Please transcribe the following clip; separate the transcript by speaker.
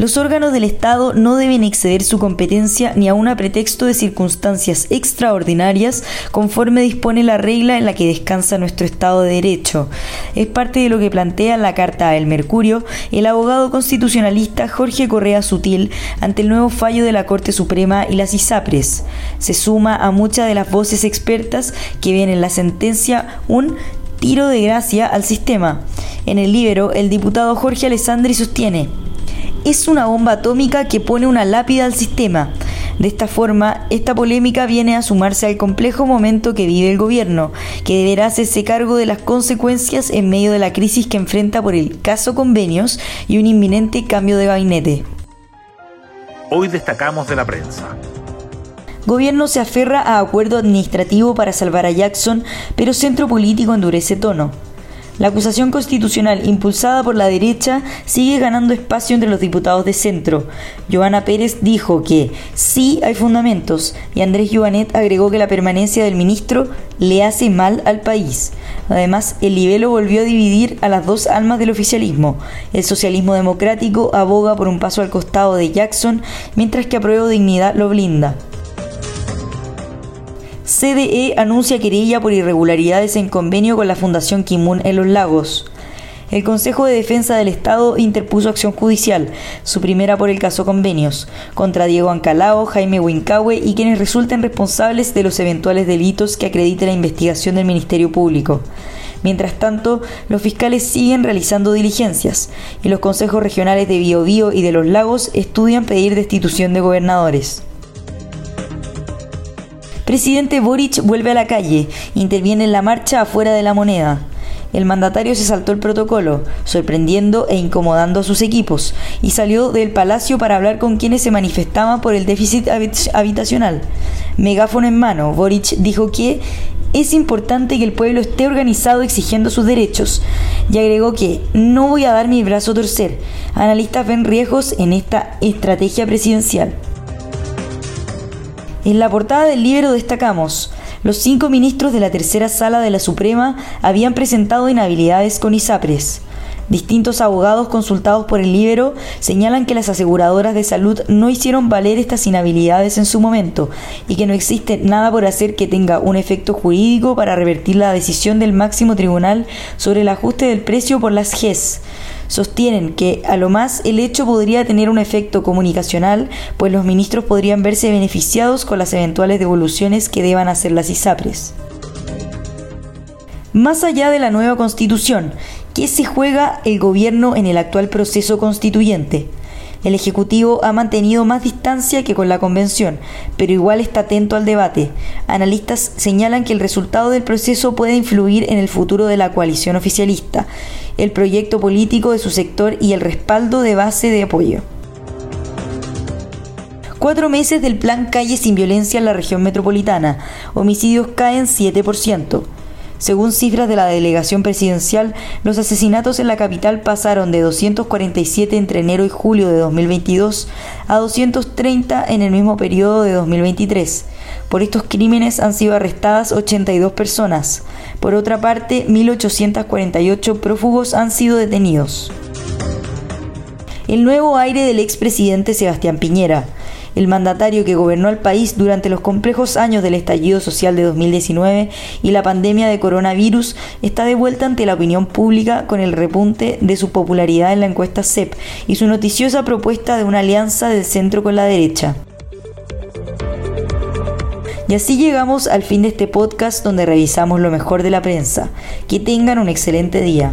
Speaker 1: Los órganos del Estado no deben exceder su competencia ni aun a pretexto de circunstancias extraordinarias conforme dispone la regla en la que descansa nuestro Estado de Derecho. Es parte de lo que plantea la Carta El Mercurio el abogado constitucionalista Jorge Correa Sutil ante el nuevo fallo de la Corte Suprema y las ISAPRES. Se suma a muchas de las voces expertas que ven en la sentencia un tiro de gracia al sistema. En el libro, el diputado Jorge Alessandri sostiene es una bomba atómica que pone una lápida al sistema. De esta forma, esta polémica viene a sumarse al complejo momento que vive el gobierno, que deberá hacerse cargo de las consecuencias en medio de la crisis que enfrenta por el caso convenios y un inminente cambio de gabinete.
Speaker 2: Hoy destacamos de la prensa.
Speaker 1: Gobierno se aferra a acuerdo administrativo para salvar a Jackson, pero centro político endurece tono. La acusación constitucional impulsada por la derecha sigue ganando espacio entre los diputados de centro. Joana Pérez dijo que sí hay fundamentos y Andrés Joanet agregó que la permanencia del ministro le hace mal al país. Además, el libelo volvió a dividir a las dos almas del oficialismo. El socialismo democrático aboga por un paso al costado de Jackson, mientras que apruebo dignidad lo blinda. CDE anuncia querella por irregularidades en convenio con la Fundación Kimun en Los Lagos. El Consejo de Defensa del Estado interpuso acción judicial, su primera por el caso Convenios, contra Diego Ancalao, Jaime Wincahue y quienes resulten responsables de los eventuales delitos que acredite la investigación del Ministerio Público. Mientras tanto, los fiscales siguen realizando diligencias y los consejos regionales de Biobío y de Los Lagos estudian pedir destitución de gobernadores. Presidente Boric vuelve a la calle, interviene en la marcha afuera de la moneda. El mandatario se saltó el protocolo, sorprendiendo e incomodando a sus equipos, y salió del palacio para hablar con quienes se manifestaban por el déficit habitacional. Megáfono en mano, Boric dijo que es importante que el pueblo esté organizado exigiendo sus derechos y agregó que no voy a dar mi brazo a torcer. Analistas ven riesgos en esta estrategia presidencial. En la portada del libro destacamos, los cinco ministros de la tercera sala de la Suprema habían presentado inhabilidades con ISAPRES. Distintos abogados consultados por el libro señalan que las aseguradoras de salud no hicieron valer estas inhabilidades en su momento y que no existe nada por hacer que tenga un efecto jurídico para revertir la decisión del máximo tribunal sobre el ajuste del precio por las GES sostienen que a lo más el hecho podría tener un efecto comunicacional, pues los ministros podrían verse beneficiados con las eventuales devoluciones que deban hacer las ISAPRES. Más allá de la nueva constitución, ¿qué se juega el gobierno en el actual proceso constituyente? El Ejecutivo ha mantenido más distancia que con la Convención, pero igual está atento al debate. Analistas señalan que el resultado del proceso puede influir en el futuro de la coalición oficialista, el proyecto político de su sector y el respaldo de base de apoyo. Cuatro meses del plan Calle sin Violencia en la región metropolitana. Homicidios caen 7%. Según cifras de la delegación presidencial, los asesinatos en la capital pasaron de 247 entre enero y julio de 2022 a 230 en el mismo periodo de 2023. Por estos crímenes han sido arrestadas 82 personas. Por otra parte, 1.848 prófugos han sido detenidos. El nuevo aire del expresidente Sebastián Piñera el mandatario que gobernó el país durante los complejos años del estallido social de 2019 y la pandemia de coronavirus, está de vuelta ante la opinión pública con el repunte de su popularidad en la encuesta CEP y su noticiosa propuesta de una alianza del centro con la derecha. Y así llegamos al fin de este podcast donde revisamos lo mejor de la prensa. Que tengan un excelente día.